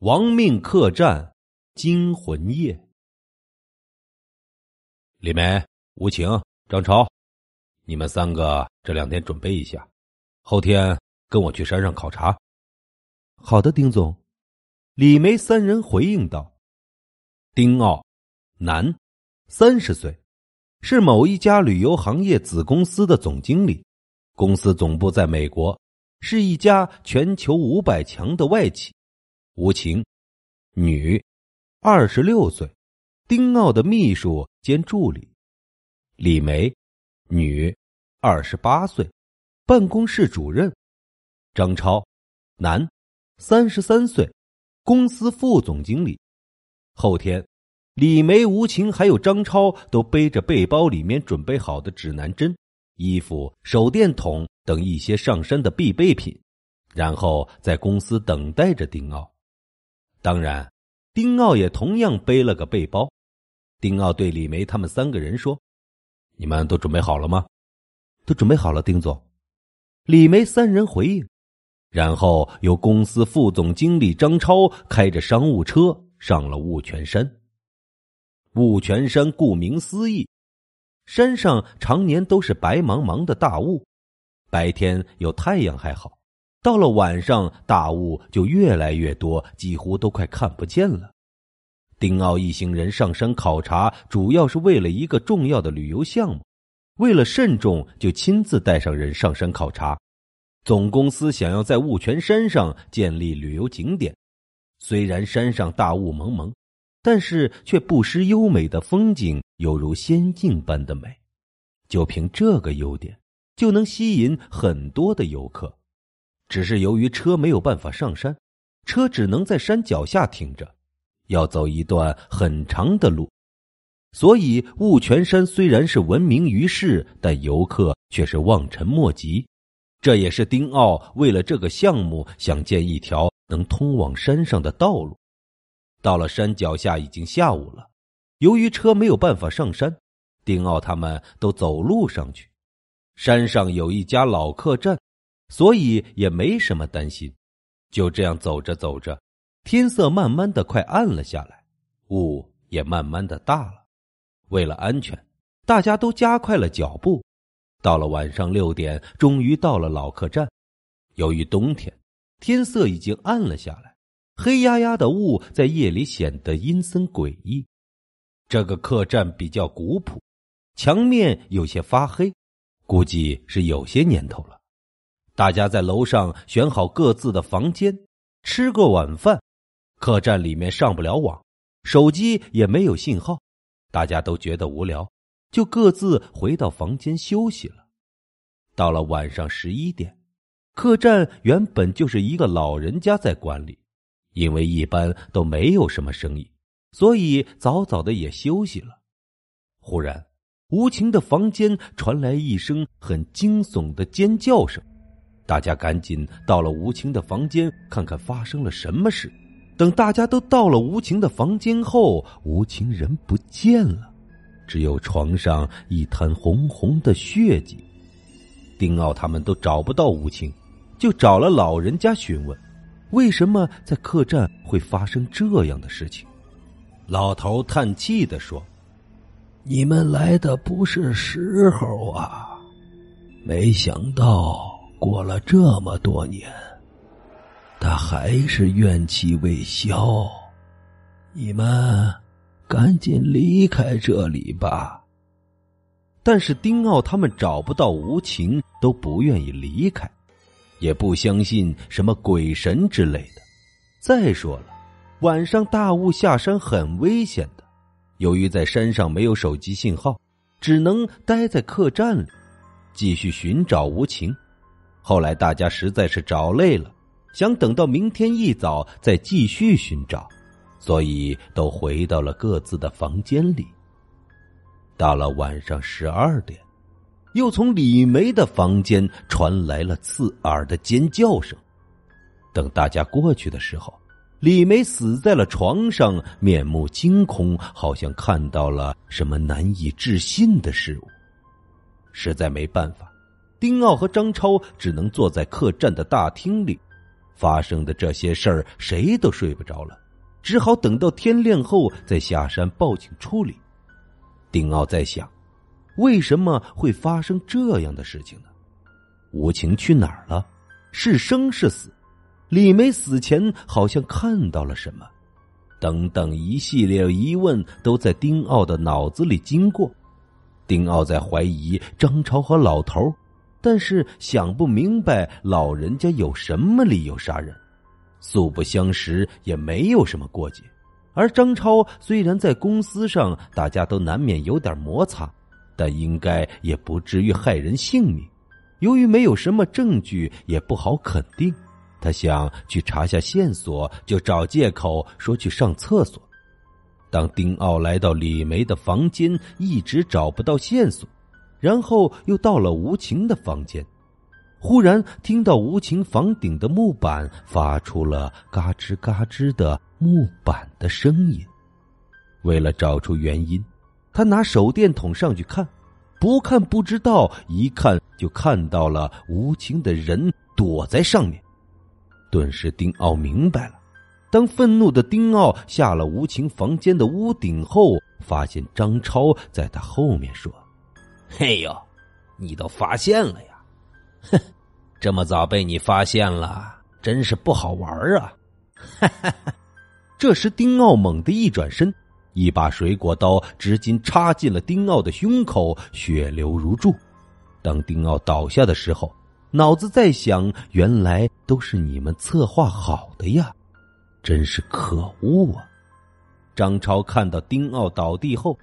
亡命客栈，惊魂夜。李梅、吴晴、张超，你们三个这两天准备一下，后天跟我去山上考察。好的，丁总。李梅三人回应道：“丁傲，男，三十岁，是某一家旅游行业子公司的总经理，公司总部在美国，是一家全球五百强的外企。”吴情，女，二十六岁，丁傲的秘书兼助理。李梅，女，二十八岁，办公室主任。张超，男，三十三岁，公司副总经理。后天，李梅、吴情还有张超都背着背包里面准备好的指南针、衣服、手电筒等一些上山的必备品，然后在公司等待着丁傲。当然，丁傲也同样背了个背包。丁傲对李梅他们三个人说：“你们都准备好了吗？”“都准备好了，丁总。”李梅三人回应。然后由公司副总经理张超开着商务车上了雾泉山。雾泉山顾名思义，山上常年都是白茫茫的大雾，白天有太阳还好。到了晚上，大雾就越来越多，几乎都快看不见了。丁傲一行人上山考察，主要是为了一个重要的旅游项目。为了慎重，就亲自带上人上山考察。总公司想要在雾泉山上建立旅游景点，虽然山上大雾蒙蒙，但是却不失优美的风景，犹如仙境般的美。就凭这个优点，就能吸引很多的游客。只是由于车没有办法上山，车只能在山脚下停着，要走一段很长的路，所以雾泉山虽然是闻名于世，但游客却是望尘莫及。这也是丁傲为了这个项目想建一条能通往山上的道路。到了山脚下已经下午了，由于车没有办法上山，丁傲他们都走路上去。山上有一家老客栈。所以也没什么担心，就这样走着走着，天色慢慢的快暗了下来，雾也慢慢的大了。为了安全，大家都加快了脚步。到了晚上六点，终于到了老客栈。由于冬天，天色已经暗了下来，黑压压的雾在夜里显得阴森诡异。这个客栈比较古朴，墙面有些发黑，估计是有些年头了。大家在楼上选好各自的房间，吃过晚饭。客栈里面上不了网，手机也没有信号，大家都觉得无聊，就各自回到房间休息了。到了晚上十一点，客栈原本就是一个老人家在管理，因为一般都没有什么生意，所以早早的也休息了。忽然，无情的房间传来一声很惊悚的尖叫声。大家赶紧到了吴情的房间，看看发生了什么事。等大家都到了吴情的房间后，吴情人不见了，只有床上一滩红红的血迹。丁傲他们都找不到吴情，就找了老人家询问，为什么在客栈会发生这样的事情。老头叹气的说：“你们来的不是时候啊，没想到。”过了这么多年，他还是怨气未消。你们赶紧离开这里吧。但是丁傲他们找不到无情，都不愿意离开，也不相信什么鬼神之类的。再说了，晚上大雾下山很危险的。由于在山上没有手机信号，只能待在客栈里，继续寻找无情。后来大家实在是找累了，想等到明天一早再继续寻找，所以都回到了各自的房间里。到了晚上十二点，又从李梅的房间传来了刺耳的尖叫声。等大家过去的时候，李梅死在了床上，面目惊恐，好像看到了什么难以置信的事物。实在没办法。丁傲和张超只能坐在客栈的大厅里，发生的这些事儿，谁都睡不着了，只好等到天亮后再下山报警处理。丁傲在想，为什么会发生这样的事情呢？吴情去哪儿了？是生是死？李梅死前好像看到了什么？等等，一系列疑问都在丁傲的脑子里经过。丁傲在怀疑张超和老头，但是想不明白老人家有什么理由杀人。素不相识，也没有什么过节。而张超虽然在公司上大家都难免有点摩擦，但应该也不至于害人性命。由于没有什么证据，也不好肯定。他想去查下线索，就找借口说去上厕所。当丁傲来到李梅的房间，一直找不到线索，然后又到了吴情的房间，忽然听到吴情房顶的木板发出了嘎吱嘎吱的木板的声音。为了找出原因，他拿手电筒上去看，不看不知道，一看就看到了无情的人躲在上面。顿时，丁傲明白了。当愤怒的丁傲下了吴情房间的屋顶后，发现张超在他后面说：“嘿呦，你都发现了呀？哼，这么早被你发现了，真是不好玩啊！”哈哈哈。这时，丁傲猛地一转身，一把水果刀直接插进了丁傲的胸口，血流如注。当丁傲倒下的时候，脑子在想：原来都是你们策划好的呀！真是可恶啊！张超看到丁傲倒地后，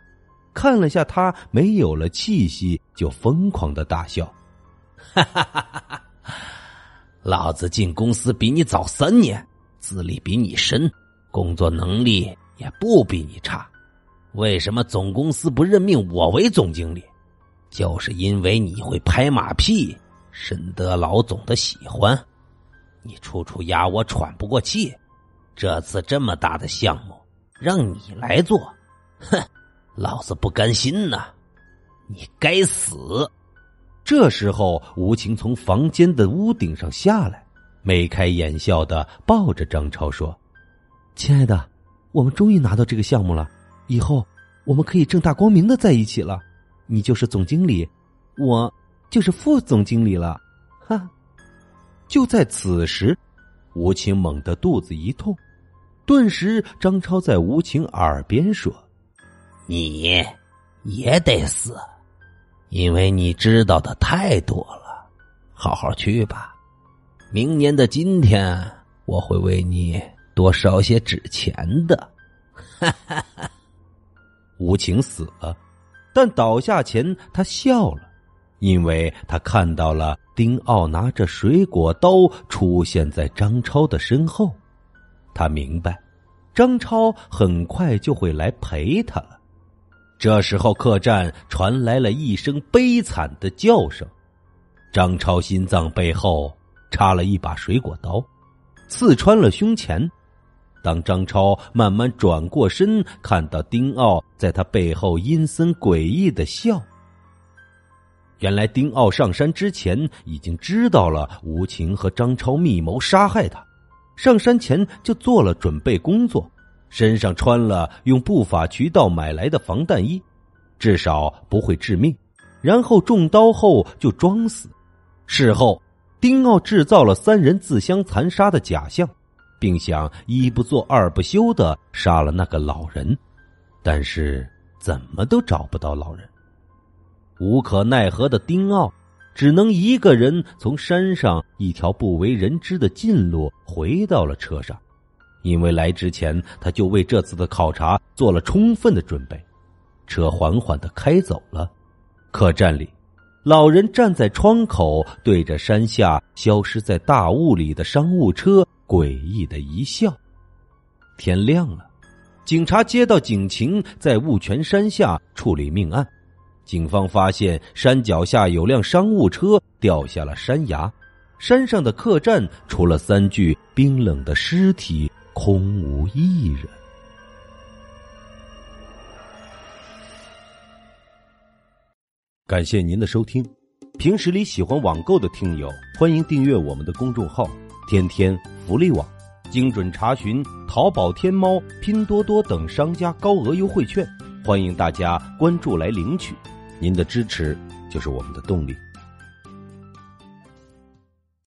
看了下他没有了气息，就疯狂的大笑：“哈哈哈哈哈！老子进公司比你早三年，资历比你深，工作能力也不比你差，为什么总公司不任命我为总经理？就是因为你会拍马屁，深得老总的喜欢。你处处压我喘不过气。”这次这么大的项目，让你来做，哼，老子不甘心呐！你该死！这时候，吴情从房间的屋顶上下来，眉开眼笑的抱着张超说：“亲爱的，我们终于拿到这个项目了，以后我们可以正大光明的在一起了。你就是总经理，我就是副总经理了。”哈！就在此时。吴情猛地肚子一痛，顿时张超在吴情耳边说：“你也得死，因为你知道的太多了。好好去吧，明年的今天我会为你多烧些纸钱的。”哈哈哈！吴情死了，但倒下前他笑了。因为他看到了丁傲拿着水果刀出现在张超的身后，他明白，张超很快就会来陪他了。这时候，客栈传来了一声悲惨的叫声，张超心脏背后插了一把水果刀，刺穿了胸前。当张超慢慢转过身，看到丁傲在他背后阴森诡异的笑。原来丁傲上山之前已经知道了吴情和张超密谋杀害他，上山前就做了准备工作，身上穿了用不法渠道买来的防弹衣，至少不会致命。然后中刀后就装死。事后，丁傲制造了三人自相残杀的假象，并想一不做二不休的杀了那个老人，但是怎么都找不到老人。无可奈何的丁傲，只能一个人从山上一条不为人知的近路回到了车上，因为来之前他就为这次的考察做了充分的准备。车缓缓的开走了，客栈里，老人站在窗口，对着山下消失在大雾里的商务车诡异的一笑。天亮了，警察接到警情，在雾泉山下处理命案。警方发现山脚下有辆商务车掉下了山崖，山上的客栈除了三具冰冷的尸体，空无一人。感谢您的收听，平时里喜欢网购的听友，欢迎订阅我们的公众号。天天福利网，精准查询淘宝、天猫、拼多多等商家高额优惠券，欢迎大家关注来领取。您的支持就是我们的动力。